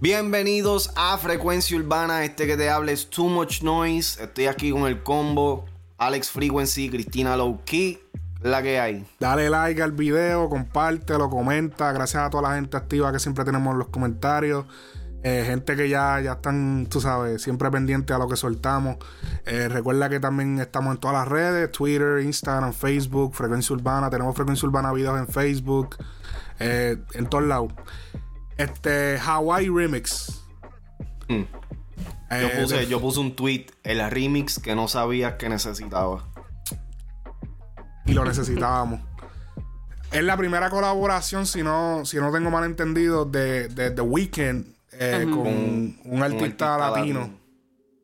Bienvenidos a Frecuencia Urbana, este que te habla es Too Much Noise. Estoy aquí con el combo Alex Frequency, Cristina Low Key. La que hay. Dale like al video, compártelo, comenta. Gracias a toda la gente activa que siempre tenemos en los comentarios. Eh, gente que ya, ya están, tú sabes, siempre pendiente a lo que soltamos. Eh, recuerda que también estamos en todas las redes: Twitter, Instagram, Facebook, Frecuencia Urbana. Tenemos Frecuencia Urbana videos en Facebook, eh, en todos lados. Este, Hawaii Remix. Mm. Yo, puse, yo puse un tweet, el remix que no sabías que necesitaba. Y lo necesitábamos. es la primera colaboración, si no, si no tengo mal entendido, de, de The Weeknd eh, con, un artista, latino.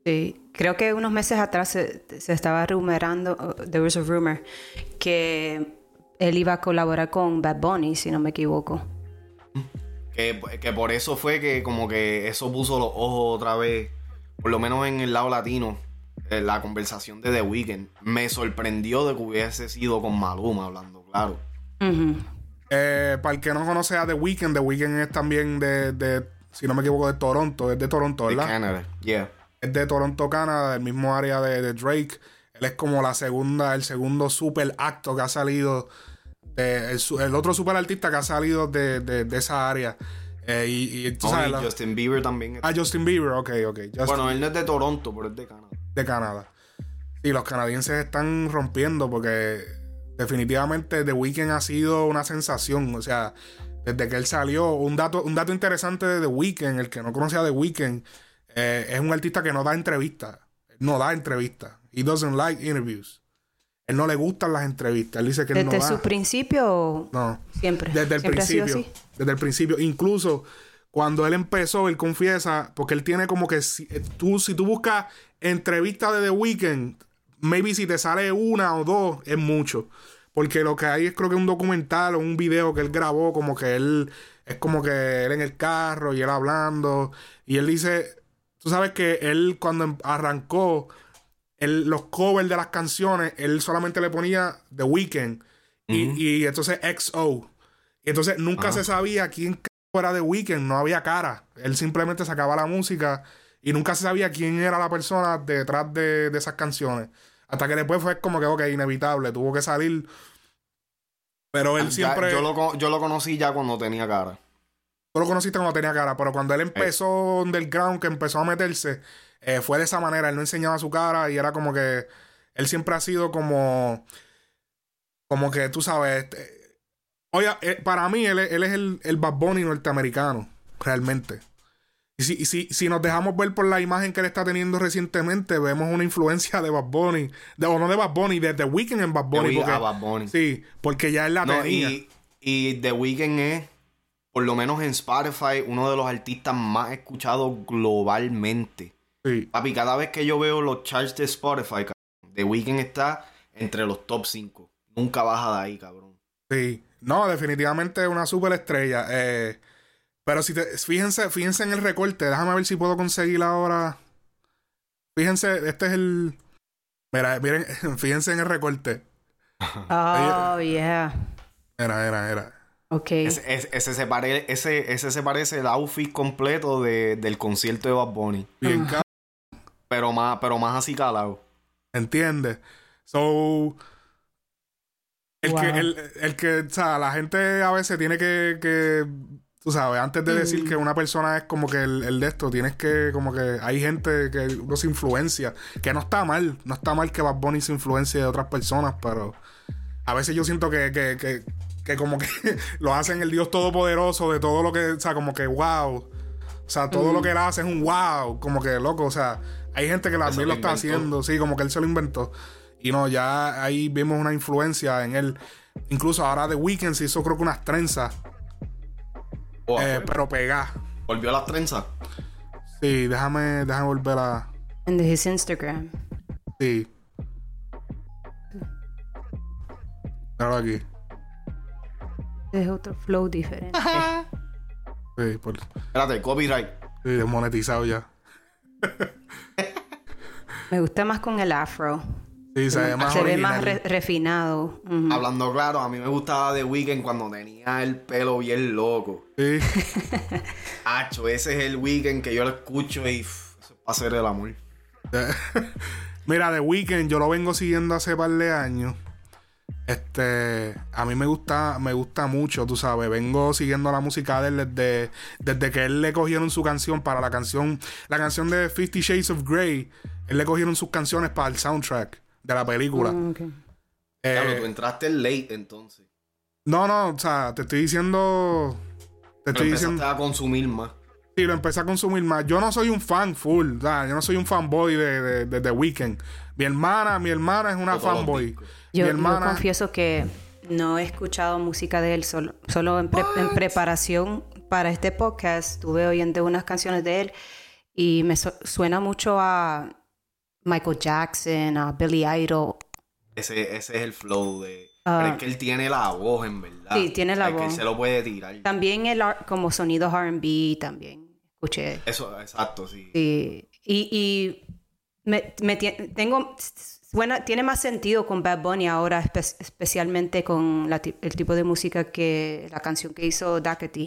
Sí, creo que unos meses atrás se, estaba rumorando, uh, there was a rumor, que él iba a colaborar con Bad Bunny, si no me equivoco. Que, que, por eso fue que como que eso puso los ojos otra vez, por lo menos en el lado latino, en la conversación de The Weeknd. Me sorprendió de que hubiese sido con Maluma hablando, claro. Eh, para el que no conoce a The Weeknd, The Weeknd es también de si no me equivoco, de Toronto. Es de Toronto, ¿verdad? De Canadá, yeah. Es de Toronto, Canadá, del mismo área de, Drake. Él es como la segunda, el segundo super acto que ha salido. el, otro super artista que ha salido de, esa área. Eh, y, y, Justin Bieber también. Ah, Justin Bieber, ok, ok. bueno, él no es de Toronto, pero es de Canadá. De Canadá. Y los canadienses están rompiendo porque definitivamente The Weeknd ha sido una sensación. O sea, desde que él salió. Un dato, un dato interesante de The Weeknd, el que no conocía The Weeknd, eh, es un artista que no da entrevistas. No da entrevistas. He doesn't like interviews. Él no le gustan las entrevistas. Él dice que ¿Desde no ¿Desde su principio? No. Siempre. Desde el principio. Desde el principio. Incluso cuando él empezó, él confiesa, porque él tiene como que si eh, tú, si tú buscas entrevistas de The Weeknd, maybe si te sale una o dos, es mucho. Porque lo que hay es creo que un documental o un video que él grabó, como que él es como que él en el carro y él hablando. Y él dice, tú sabes que él cuando em, arrancó los covers de las canciones, él solamente le ponía The Weeknd y, entonces XO. Y entonces nunca se sabía quién era The Weeknd, no había cara. Él simplemente sacaba la música y nunca se sabía quién era la persona detrás de, de esas canciones. Hasta que después fue como que, ok, inevitable, tuvo que salir. Pero él siempre. yo, lo, yo lo conocí ya cuando tenía cara. Tú lo conociste cuando tenía cara, pero cuando él empezó del underground, que empezó a meterse, eh, fue de esa manera. Él no enseñaba su cara y era como que. Él siempre ha sido como. Como que tú sabes. Este, oye, eh, para mí, él, él es el, el Bad Bunny norteamericano, realmente. Y si, si, si, nos dejamos ver por la imagen que él está teniendo recientemente, vemos una influencia de Bad Bunny. De, o no de Bad Bunny, de The Weeknd en Bad Bunny. Porque, Bad Bunny. Sí, porque ya él la tenía. Y, y The Weeknd es, por lo menos en Spotify, uno de los artistas más escuchados globalmente. Sí. Papi, cada vez que yo veo los charts de Spotify, The Weeknd está entre los top 5. Nunca baja de ahí, cabrón. Sí. No, definitivamente es una super estrella. Eh pero si te, fíjense, fíjense en el recorte. Déjame ver si puedo conseguir ahora. Fíjense, este es el. Mira, miren, fíjense en el recorte. Oh, yeah. Era, era, era. Ok. Ese, ese, se pare, ese, ese se parece el outfit completo de, del concierto de Bad Bunny. Bien, pero más, pero más así calado. ¿Entiendes? So. El que, el, el, que, o sea, la gente a veces tiene que, que tú sabes, antes de decir que una persona es como que el, de esto, tienes que, como que hay gente que uno se influencia, que no está mal, no está mal que Bad Bunny se influencie de otras personas, pero a veces yo siento que, que, que, que como que lo hacen el Dios Todopoderoso de todo lo que, o sea, como que wow. O sea, todo lo que él hace es un wow, como que loco, o sea, hay gente que también lo, está haciendo, sí, como que él se lo inventó. Y no, ya ahí vimos una influencia en él. Incluso ahora The Weeknd se hizo creo que unas trenzas eh, pero pega. ¿Volvió a las trenzas? Sí, déjame, déjame volver a. En his Instagram. Sí. Ahora aquí. Es otro flow diferente. sí, por... Espérate, copyright. Sí, desmonetizado ya. Me gusta más con el afro. Sí, se ve más se ve más original. re- refinado. Hablando claro, a mí me gustaba The Weeknd cuando tenía el pelo bien loco. Sí. Hacho, ese es el Weeknd que yo lo escucho y pff, eso es para hacer el amor. Mira, The Weeknd, yo lo vengo siguiendo hace par de años. Este, a mí me gusta, me gusta mucho, tú sabes. Vengo siguiendo la música de él desde, desde que él le cogieron su canción para la canción, la canción de Fifty Shades of Grey. Él le cogieron sus canciones para el soundtrack de la película. Mm, ok. Eh, Claro, tú entraste late entonces. no, no, o sea, te estoy diciendo. Te estoy diciendo. a consumir más. Sí, lo empecé a consumir más. Yo no soy un fan full, o sea, yo no soy un fanboy de, de, de The Weeknd. Mi hermana, mi hermana es una fanboy. Yo, mi yo hermana. confieso que no he escuchado música de él, solo, solo en, pre- en preparación para este podcast estuve oyendo unas canciones de él y me su- suena mucho a Michael Jackson, a Billy Idol. Ese, ese es el flow de. Ah. Pero es que él tiene la voz, en verdad. Sí, tiene la Es que él voz. se lo puede tirar. También el ar- como sonidos R&B también escuché. Eso, exacto, sí. Sí. Y, y me, me tengo suena, tiene más sentido con Bad Bunny ahora, espe- especialmente con la el tipo de música que la canción que hizo Dackety.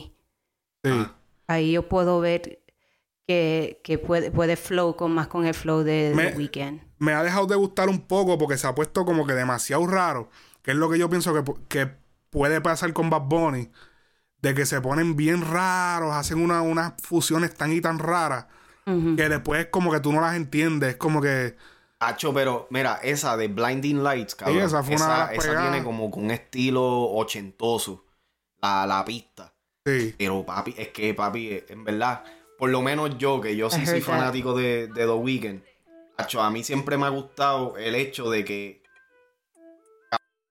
Sí. Ah. Ahí yo puedo ver que, que puede, puede flow con más con el flow de Me- The Weeknd. me ha dejado de gustar un poco porque se ha puesto como que demasiado raro. Que es lo que yo pienso que, que puede pasar con Bad Bunny. De que se ponen bien raros, hacen una- unas fusiones tan y tan raras. Que después como que tú no las entiendes. Es como que... Hacho, pero mira, esa de Blinding Lights, cabrón. Sí, esa fue una esa tiene como con un estilo ochentoso. La, la pista. Sí. Pero papi, es que papi, en verdad, por lo menos yo, que yo sí soy fanático de, de The Weeknd, a mí siempre me ha gustado el hecho de que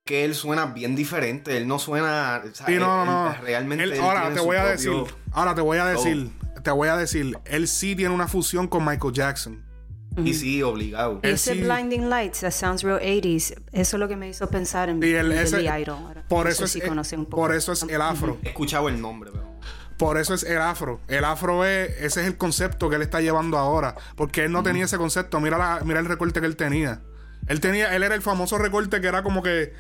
que él suena bien diferente, él no suena, o sea, Sí, él- no, él no. realmente Él- él ahora te voy a decir. Ahora te voy a decir. Te voy a decir. Él sí tiene una fusión con Michael Jackson. Y sí, obligado. Ese sí- Blinding Lights, that sounds real 80s, eso es lo que me hizo pensar en, Sí, él- en ese- Billy Idol. Ahora, por eso es, conocen un poco. por eso es el afro. He escuchado el nombre, pero Por eso es el afro. El afro es, ese es el concepto que él está llevando ahora. Porque él no tenía ese concepto. Mira, la, mira el recorte que él tenía. Él tenía, él era el famoso recorte que era como que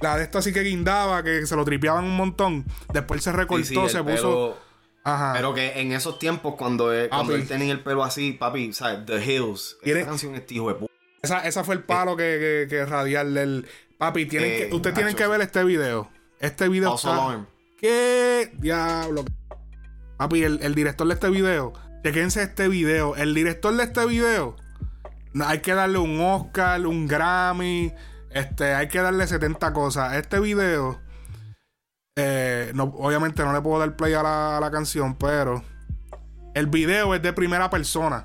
la de esta así que guindaba, que se lo tripeaban un montón. Después se recortó, Sí, sí, se puso. Ajá. Pero que en esos tiempos, cuando, él, cuando Papi. él tenía el pelo así, papi, ¿sabes? The Hills. Esa canción es hijo de puta. Esa, esa fue el palo que, que, que radiarle el. Papi, tienen Eh, que, ustedes tienen que ver este video. Este video False está- Alarm. ¿Qué diablo? Papi, el, el director de este video. Chequense este video. El director de este video. Hay que darle un Oscar, un Grammy. Este, hay que darle 70 cosas. Este video. eh, no, obviamente no le puedo dar play a la, a la canción, pero. El video es de primera persona.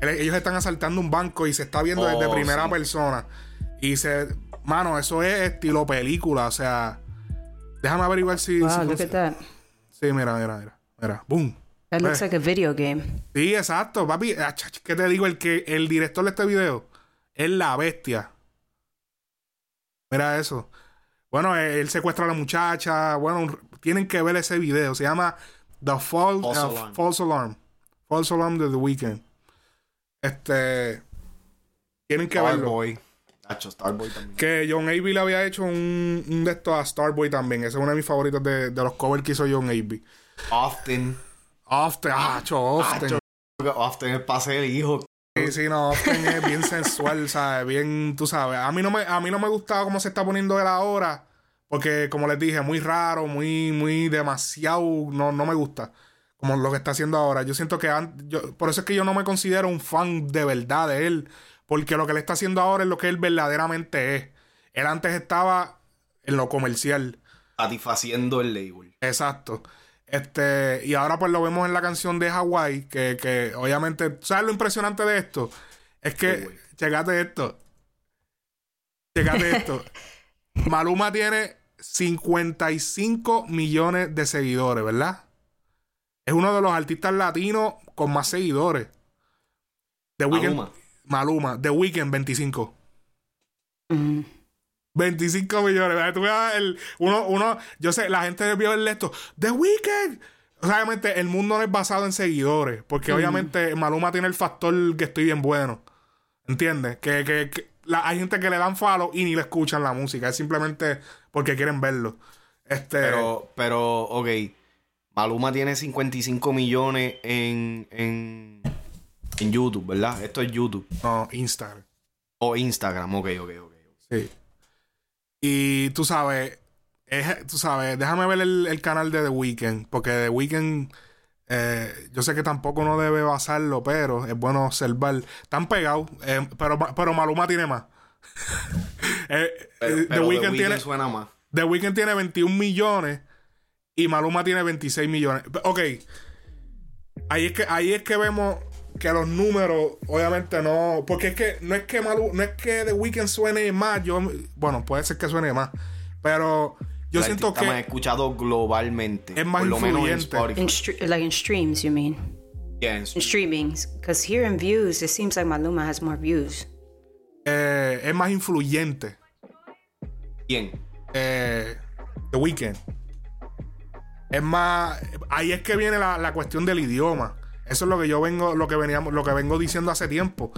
El- Ellos están asaltando un banco y se está viendo desde Oh, primera sí. persona. Y se. Mano, eso es estilo película. O sea. Déjame averiguar si. Wow, si look at that. Sí, mira, mira, mira. Mira, boom. That looks like a video game. Sí, exacto, papi. Ah, ¿Qué te digo? El que el director de este video es la bestia. Mira eso. Bueno, eh, él secuestra a la muchacha. Bueno, tienen que ver ese video. Se llama The Fall- False uh, Alarm. False Alarm. False Alarm de The Weeknd. Este. Tienen que verlo. Starboy. Hacho, Starboy también. Que John Avey le había hecho un, un de estos a Starboy también. Ese es uno de mis favoritos de, de los covers que hizo John Avey. Often. Often, ah, cho, often. Hacho, Often es para ser hijo. Sí, sí, no, Often es bien sensual, ¿sabes? Bien, tú sabes. A mí no me, a mí no me gustaba cómo se está poniendo él ahora. Porque, como les dije, muy raro, muy, muy demasiado. No, no me gusta. Como lo que está haciendo ahora. Yo siento que yo, por eso es que yo no me considero un fan de verdad de él. Porque lo que él está haciendo ahora es lo que él verdaderamente es. Él antes estaba en lo comercial. Satisfaciendo el label. Exacto. Este, y ahora pues lo vemos en la canción de Hawaii, que, que obviamente, ¿sabes lo impresionante de esto? Es que, Sí, güey. checate esto. Checate esto. Maluma tiene 55 millones de seguidores, ¿verdad? Es uno de los artistas latinos con más seguidores. The Weeknd, Maluma. Maluma. The Weeknd, 25. Mm. 25 millones. ¿verdad? Tú veas el, uno, uno, yo sé, la gente vio el esto. The Weeknd. Obviamente, el mundo no es basado en seguidores. Porque obviamente Maluma tiene el factor que estoy bien bueno. ¿Entiendes? Que, que, que la- hay gente que le dan follow y ni le escuchan la música. Es simplemente porque quieren verlo. Este. Pero, pero, ok. Maluma tiene 55 millones en, en, en YouTube, ¿verdad? Esto es YouTube. No, Instagram. O Instagram, ok, ok, ok. Sí. Y tú sabes, es- tú sabes, déjame ver el, el canal de The Weeknd, porque The Weeknd, eh, yo sé que tampoco no debe basarlo, pero es bueno observar. Están pegados, eh, pero, pero Maluma tiene más. Eh, Pero, pero The Weeknd tiene, suena más. The Weeknd tiene 21 millones y Maluma tiene 26 millones. Ok. Ahí es que, ahí es que vemos que los números, obviamente no. Porque es que no es que Malu, no es que The Weeknd suene más. Yo, bueno, puede ser que suene más. Pero yo siento artista más que escuchado globalmente. es más por lo menos en. In stre- like in streams, you mean? Yeah, en In streamings. Because here in views, it seems like Maluma has more views. eh, es más influyente ¿Quién? eh, The Weeknd. Es más, ahí es que viene la, la cuestión del idioma. Eso es lo que yo vengo, lo que veníamos, lo que vengo diciendo hace tiempo.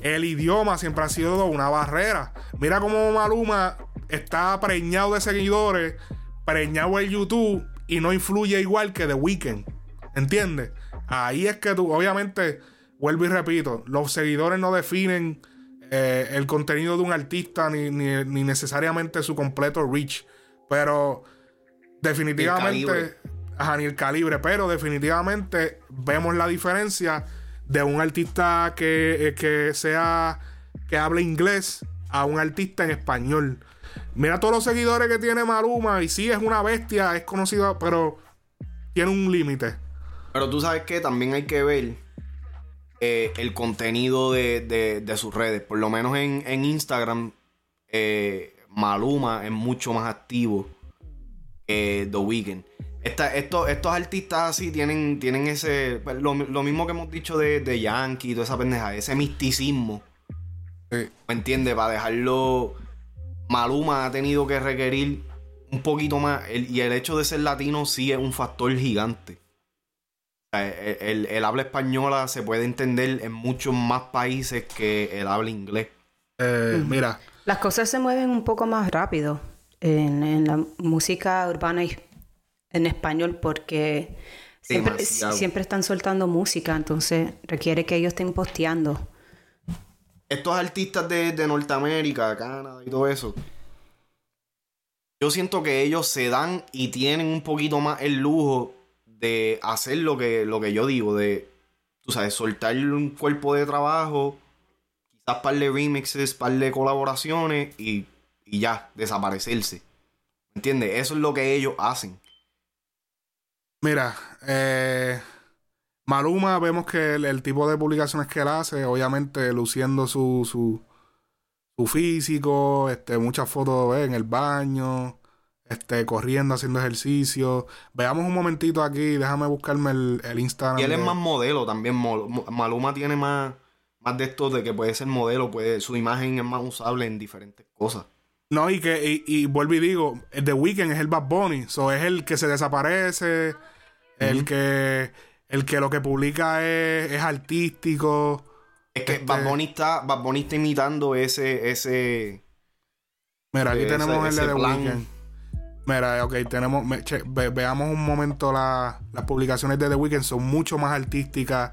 El idioma siempre ha sido una barrera. Mira cómo Maluma está preñado de seguidores, preñado en YouTube y no influye igual que The Weeknd. ¿Entiendes? Ahí es que tú, obviamente, vuelvo y repito, los seguidores no definen eh, el contenido de un artista ni, ni- ni necesariamente su completo reach. Pero definitivamente. Ajá, ni el calibre, pero definitivamente vemos la diferencia de un artista que, eh, que sea que hable inglés a un artista en español. Mira todos los seguidores que tiene Maluma y sí es una bestia, es conocido, pero tiene un límite. Pero tú sabes que también hay que ver eh, el contenido de, de- de sus redes. Por lo menos en, en Instagram, eh, Maluma es mucho más activo que The Weeknd. Esta- estos, estos artistas así tienen, tienen ese. pues, Lo, lo mismo que hemos dicho de, de Yankee y toda esa pendeja, ese misticismo. Sí. ¿Me entiendes? Para dejarlo. Maluma ha tenido que requerir un poquito más. el- y el hecho de ser latino sí es un factor gigante. O sea, El, el- el habla española se puede entender en muchos más países que el habla inglés. Eh, Mira, Las cosas se mueven un poco más rápido en, en la música urbana y en español porque siempre, están soltando música, entonces requiere que ellos estén posteando. Estos artistas de, de Norteamérica, Canadá y todo eso. Yo siento que ellos se dan y tienen un poquito más el lujo de hacer lo que, lo que yo digo, de, tú sabes, soltar un cuerpo de trabajo, quizás par de remixes, par de colaboraciones y, y ya, desaparecerse. ¿Entiendes? Eso es lo que ellos hacen. Mira, eh, Maluma, vemos que el, el tipo de publicaciones que él hace, obviamente luciendo su, su, su físico, este, muchas fotos en el baño, este, corriendo, haciendo ejercicio. Veamos un momentito aquí, déjame buscarme el, el Instagram. Y él es de- más modelo también. Maluma tiene más, más de esto de que puede ser modelo, puede, su imagen es más usable en diferentes cosas. No, y que, y, y vuelvo y digo, el The Weeknd es el Bad Bunny, so es el que se desaparece, el que, el que lo que publica es, es artístico. Es que Este- Bad Bunny está, Bad Bunny está imitando ese, ese, Mira, aquí Ese- tenemos el de The. Weeknd. Mira, ok, tenemos. me- che, ve- veamos un momento la- las publicaciones de The Weeknd, son mucho más artísticas.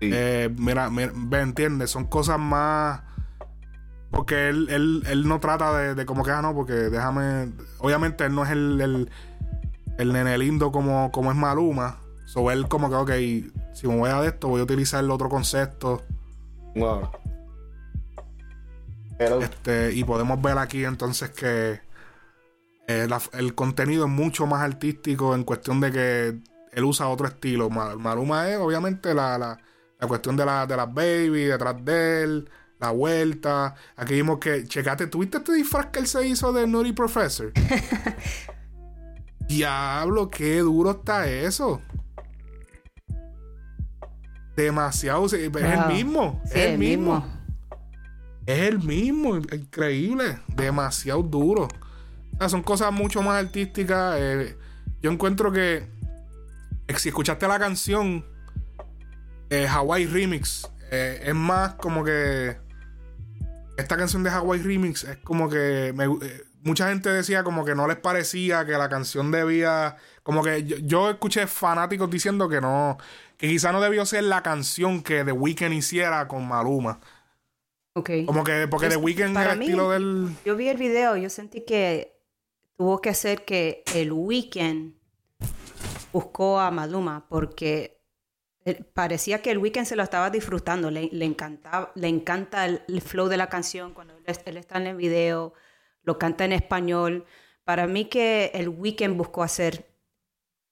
sí. Eh, mira, mira, ve, entiendes, son cosas más. Porque él, él, él no trata de, de como que, ah, no, porque déjame. Obviamente él no es el, el, el nene lindo como, como es Maluma. So él, como que, ok, si me voy a de esto, voy a utilizar el otro concepto. Wow. Pero, Este, y podemos ver aquí entonces que eh, la- el contenido es mucho más artístico en cuestión de que él usa otro estilo. Ma- Maluma es obviamente la, la, la cuestión de, la, de las baby, detrás de él, la vuelta. Aquí vimos que, checate, ¿tuviste este disfraz que él se hizo de Nutty Professor? Diablo, qué duro está eso. Demasiado, es Wow. el mismo, Sí, es el mismo. Es el mismo, increíble, demasiado duro. O sea, son cosas mucho más artísticas. eh, yo encuentro que eh, si escuchaste la canción eh, Hawaii Remix, eh, es más como que esta canción de Hawaii Remix es como que me, mucha gente decía como que no les parecía que la canción debía como que yo, yo escuché fanáticos diciendo que no que quizá no debió ser la canción que The Weeknd hiciera con Maluma. Ok. Como que porque The Weeknd para el estilo del Yo vi el video, yo sentí que tuvo que ser que el weekend buscó a Maluma porque él- parecía que el weekend se lo estaba disfrutando, le, le encantaba, le encanta el, el flow de la canción cuando él está en el video, lo canta en español. Para mí que el weekend buscó hacer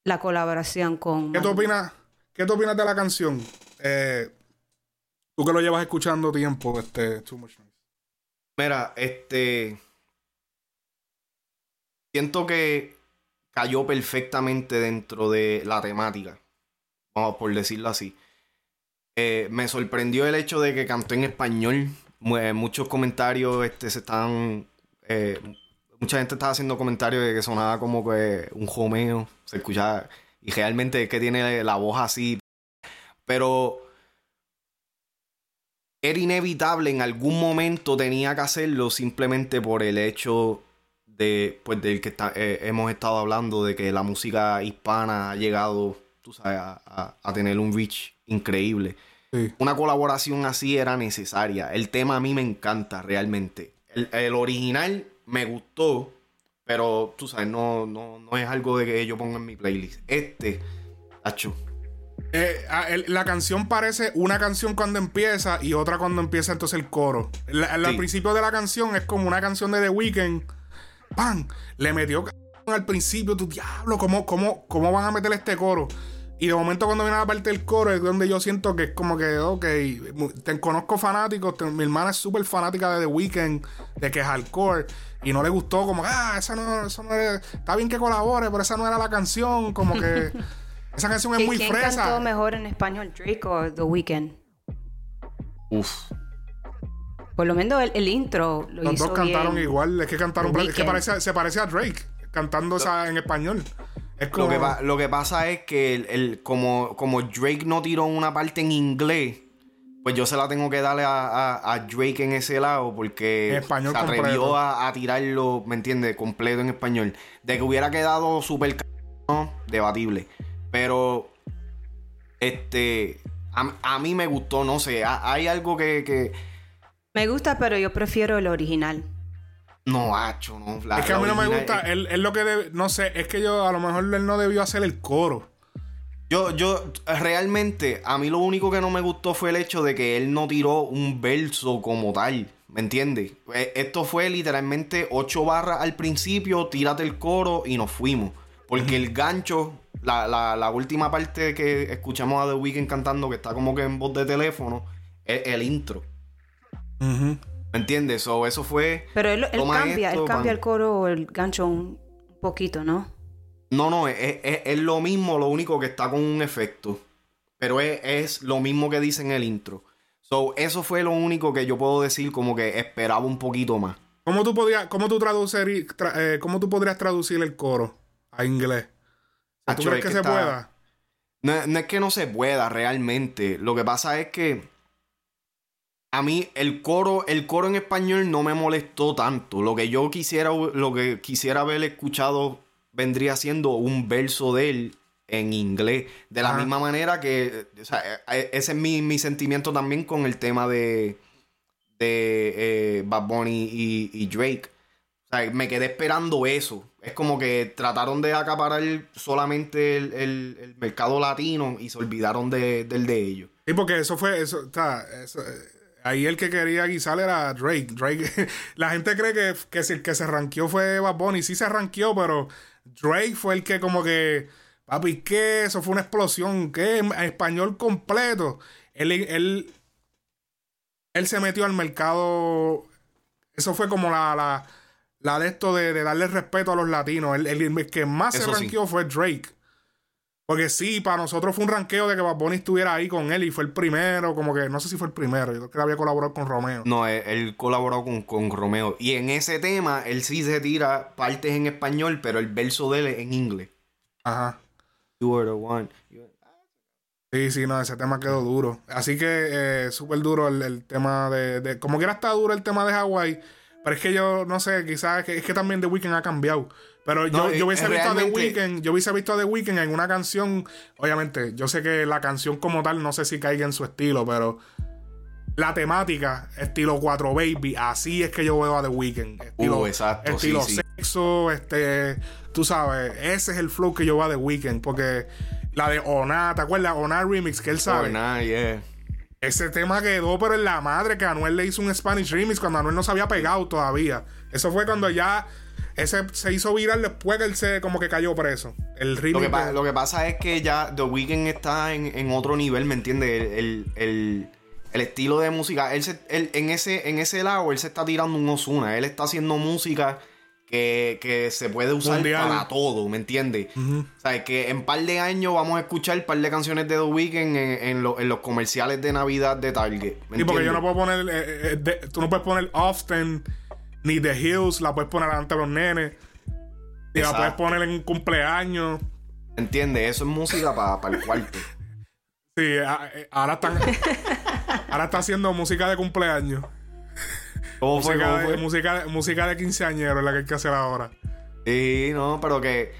la colaboración con ¿Qué tú opinas? ¿Qué tú opinas de la canción? Eh, tú que lo llevas escuchando tiempo, este Too Much Noise. Mira, este. Siento que cayó perfectamente dentro de la temática. Vamos por decirlo así. Eh, me sorprendió el hecho de que cantó en español. Mu- muchos comentarios este, se estaban. Eh, mucha gente estaba haciendo comentarios de que sonaba como que un jomeo. Se escuchaba. Y realmente es que tiene la voz así. Pero era inevitable, en algún momento tenía que hacerlo simplemente por el hecho de, pues, del que está- eh, hemos estado hablando, de que la música hispana ha llegado, tú sabes, a, a- a tener un reach increíble. Sí. Una colaboración así era necesaria. El tema a mí me encanta realmente. El, el original me gustó, pero tú sabes, no, no, no es algo de que yo ponga en mi playlist. Este, hacho, Eh, ah, la canción parece una canción cuando empieza y otra cuando empieza entonces el coro. La- la- Al principio de la canción es como una canción de The Weeknd. ¡Pam! Le metió c- al principio, tu diablo, ¿cómo, cómo, ¿cómo van a meter este coro? Y de momento cuando viene la parte del coro es donde yo siento que es como que, ok, te conozco fanáticos, te- mi hermana es súper fanática de The Weeknd, de que es hardcore, y no le gustó, como, ah, esa no, eso no es- está bien que colabore, pero esa no era la canción, como que esa canción es ¿Qui- muy ¿Quién fresa. cantó mejor en español, Drake o The Weeknd? uff. Por lo menos el, el intro lo Los hizo dos cantaron bien. igual, es que cantaron, es que parece, se parece a Drake cantando esa en español. Es como Lo que, pa- lo que pasa es que el, el- como, como Drake no tiró una parte en inglés, pues yo se la tengo que darle a, a- a Drake en ese lado porque español se atrevió a, a tirarlo, ¿me entiendes? Completo en español. De que hubiera quedado súper no, debatible. Pero, este, a, a mí me gustó, no sé, ha- hay algo que, que Me gusta, pero yo prefiero el original. No, hacho, no. la- es que a mí no me gusta, él, él lo que debe- no sé, es que yo a lo mejor él no debió hacer el coro. Yo, yo, realmente, a mí lo único que no me gustó fue el hecho de que él no tiró un verso como tal. ¿Me entiendes? Eh, Esto fue literalmente ocho barras al principio, tírate el coro y nos fuimos. Porque el gancho, la, la, la última parte que escuchamos a The Weeknd cantando, que está como que en voz de teléfono, es el intro. ¿Me entiendes? So, eso fue. Pero él, cambia, esto, él cambia el coro o el gancho un poquito, ¿no? No, no, es, es- es lo mismo, lo único que está con un efecto. Pero es, es lo mismo que dice en el intro. So, eso fue lo único que yo puedo decir, como que esperaba un poquito más. ¿Cómo tú podrías, cómo tú traducir, tra- eh, cómo tú podrías traducir el coro a inglés? ¿Tú Acho, crees es que, que se está- pueda? No, no es que no se pueda realmente. Lo que pasa es que a mí el coro, el coro en español no me molestó tanto. Lo que yo quisiera, lo que quisiera haber escuchado vendría siendo un verso de él en inglés. De la misma manera que, o sea, eh, ese es mi, mi sentimiento también con el tema de, de eh, Bad Bunny y, y Drake. O sea, me quedé esperando eso. Es como que trataron de acaparar solamente el, el- el mercado latino y se olvidaron de- del de ellos. Sí, porque eso fue, eso, está, eso, eh, ahí el que quería guisar era Drake. Drake, la gente cree que, que si el que se ranqueó fue Bad Bunny, sí se ranqueó, pero Drake fue el que como que, papi, ¿qué? Eso fue una explosión, ¿qué? En español completo. Él, él, él se metió al mercado, eso fue como la, la, la de esto de, de darle respeto a los latinos. El, el- el que más se sí. ranqueó fue Drake. Porque sí, para nosotros fue un ranqueo de que Bad Bunny estuviera ahí con él y fue el primero, como que no sé si fue el primero, yo creo que había colaborado con Romeo. No, él, él colaboró con, con Romeo. Y en ese tema, él sí se tira partes en español, pero el verso de él es en inglés. Ajá. You were the one. Sí, Sí, sí, no, ese tema quedó duro. Así que eh, súper duro el, el tema de, de- Como quiera está duro el tema de Hawái. Pero es que yo, no sé, quizás es que, es que también The Weeknd ha cambiado. Pero yo, No, yo hubiese es visto a The Weeknd, yo hubiese visto a The Weeknd en una canción. Obviamente, yo sé que la canción como tal, no sé si caiga en su estilo, pero la temática, estilo 4 Baby, así es que yo veo a The Weeknd. Estilo, Uh, exacto, estilo sí, sí. sexo, este, tú sabes, ese es el flow que yo veo a The Weeknd, porque la de Ona, ¿te acuerdas? Ona Remix, que él sabe. Yeah. Ese tema quedó, pero en la madre que Anuel le hizo un Spanish remix cuando Anuel no se había pegado todavía. Eso fue cuando ya ese se hizo viral después que él se como que cayó preso. El Lo remix. que, pa- de- lo que pasa es que ya The Weeknd está en, en otro nivel, ¿me entiendes? El, el- el- el estilo de música. Él, se- él- en, ese, en ese lado, él se está tirando un Osuna. Él está haciendo música que, que se puede usar Mundial. para todo, ¿me entiendes? O sea, que en par de años vamos a escuchar un par de canciones de The Weeknd en, en lo- en los comerciales de Navidad de Target. ¿me Sí, porque yo no puedo poner. eh, eh, de- tú no puedes poner Often ni The Hills, la puedes poner ante los nenes. Y la puedes poner en un cumpleaños. ¿Entiendes? Eso es música para el cuarto. Sí, eh, ahora están. ahora está haciendo música de cumpleaños. ¿Cómo fue? Música ¿Cómo de, fue? música, de- música de quinceañero es la que hay que hacer ahora. Sí, no, pero que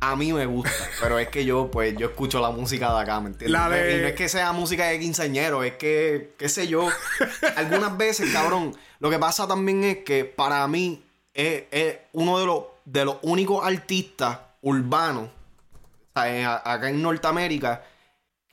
a mí me gusta. pero es que yo, pues, yo escucho la música de acá, ¿me entiendes? La de- Y no es que sea música de quinceañero, es que, qué sé yo. Algunas veces, cabrón, lo que pasa también es que para mí es, es uno de los, de los únicos artistas urbanos. A- acá en Norteamérica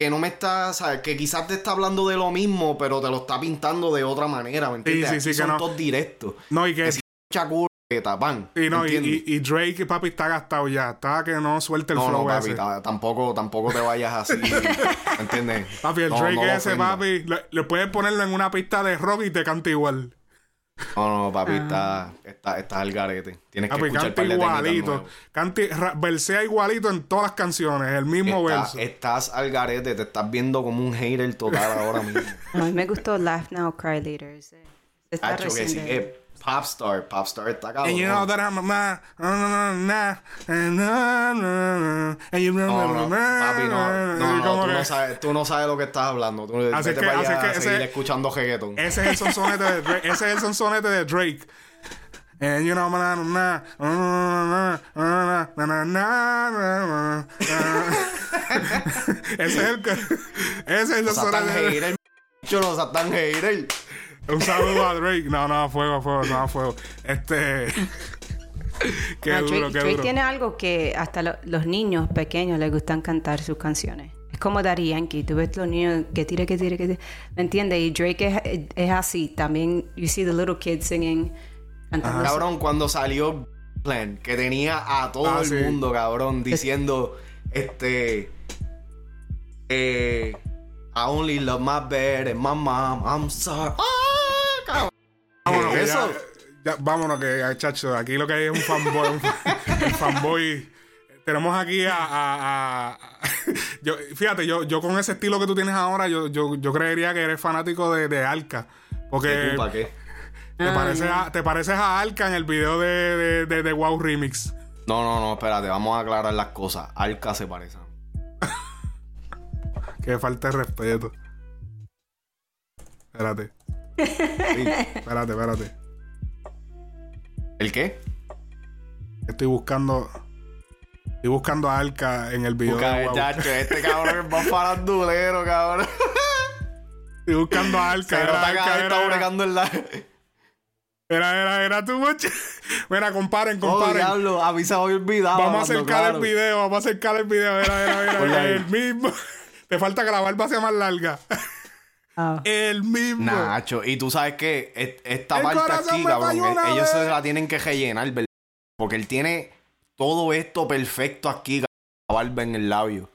que no me está, ¿sabes? Que quizás te está hablando de lo mismo, pero te lo está pintando de otra manera, ¿me entiendes? sí, Aquí sí, que son no. todos directos. No, y que. Si mucha que tapan. y, no, y, y- y Drake, papi, está gastado ya. Está que no suelte el No, flow no, papi, ese. tampoco, tampoco te vayas así, ¿me entiendes? Papi, el No, Drake ese, papi, le, le puedes ponerlo en una pista de rock y te canta igual. No, no, papi, está, está, está al garete. Tienes que Papi, escuchar canta de temitas igualito. Canta, versea igualito en todas las canciones, el mismo Está- verso. estás al garete, te estás viendo como un hater total ahora mismo. A mí me gustó Laugh Now, Cry Later. ese- Está Hacho, que sí, pop star, pop star está cabrón. And you know that I'm a man. And you no, no, Papi, no, no, no, no tú, no sabes, tú no sabes lo que estás hablando. Tú, así vete que, para allá así a seguir ese, escuchando reggaeton. Ese es el sonsonete de Drake. ese es el sonsonete de Drake. And you know, Ese es el. Ese es el sonsonete. Hater. No, Hater. Un saludo a Drake. No, no, a fuego, a fuego, no, a fuego. Este. qué No, duro, Drake, qué Drake duro. tiene algo que hasta lo- los niños pequeños les gustan cantar sus canciones. Es como Daddy Yankee. Tú ves los niños que tire, que tire, que tire. ¿Me entiendes? Y Drake es, es así. También, you see the little kids singing, cantando. Cabrón, cuando salió Plan, que tenía a todo Ah, el sí. mundo, cabrón, diciendo, este, eh, I only love my bed and my mom, I'm sorry. ¡Ah, cabrón! ¿Qué ya- eso? ya- vámonos, que chacho, aquí lo que hay es un fanboy. un fa- el fanboy. Tenemos aquí a. a- a- yo, fíjate, yo, yo con ese estilo que tú tienes ahora, yo, yo, yo creería que eres fanático de, de Alka. Porque ¿Tú para qué? te, Ah, pareces a, te pareces a Alka en el video de, de, de- de Wow Remix. No, no, no, espérate, vamos a aclarar las cosas. Alca se parece. Que falta de respeto. Espérate, Sí. espérate, espérate. ¿El qué? Estoy buscando. Estoy buscando a Alka en el video Busca, de chacho, este cabrón es más farandulero, cabrón. Estoy buscando a Alka. Se nota que Alka, está era- era- bregando en la... Era, era, era tu mucho. Mira, comparen, Oh, comparen. diablo, a mí se me había olvidado. vamos a acercar claro. el video, vamos a acercar el video. Era, era, era, era el mismo. Te falta que la barba sea más larga. Ah. El mismo. Nacho, y tú sabes que et- esta El parte aquí, cabrón, e- ellos se la tienen que rellenar, ¿verdad? Porque él tiene todo esto perfecto aquí, cabrón, la barba en el labio.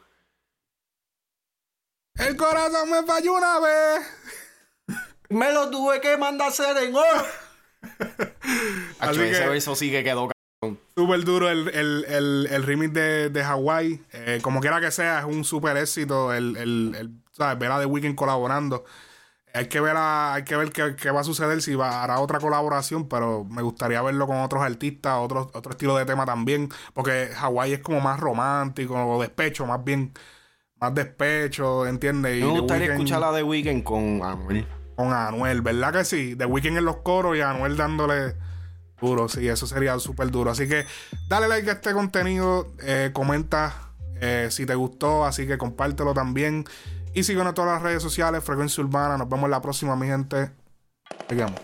El corazón me falló una vez. Me lo tuve que mandar a hacer en oro. Así Nacho, ese que- verso sí que quedó, cabrón. Súper duro el, el, el, el remix de, de Hawaii. Eh, como quiera que sea, es un súper éxito. El, el, el, ¿sabes? Ver a The Weeknd colaborando. Hay que ver, a- hay que ver qué, qué va a suceder si va, hará otra colaboración, pero me gustaría verlo con otros artistas, otro, otro estilo de tema también, porque Hawaii es como más romántico, o despecho más bien. más despecho, ¿entiendes? Y Me gustaría Weeknd escuchar la de Weekend con Anuel. con Anuel, ¿verdad que sí? The Weeknd en los coros y Anuel dándole duro, sí, eso sería súper duro. Así que dale like a este contenido, eh, comenta eh, si te gustó, así que compártelo también. Y síguenos en todas las redes sociales, Frecuencia Urbana. Nos vemos la próxima, mi gente. Sigamos.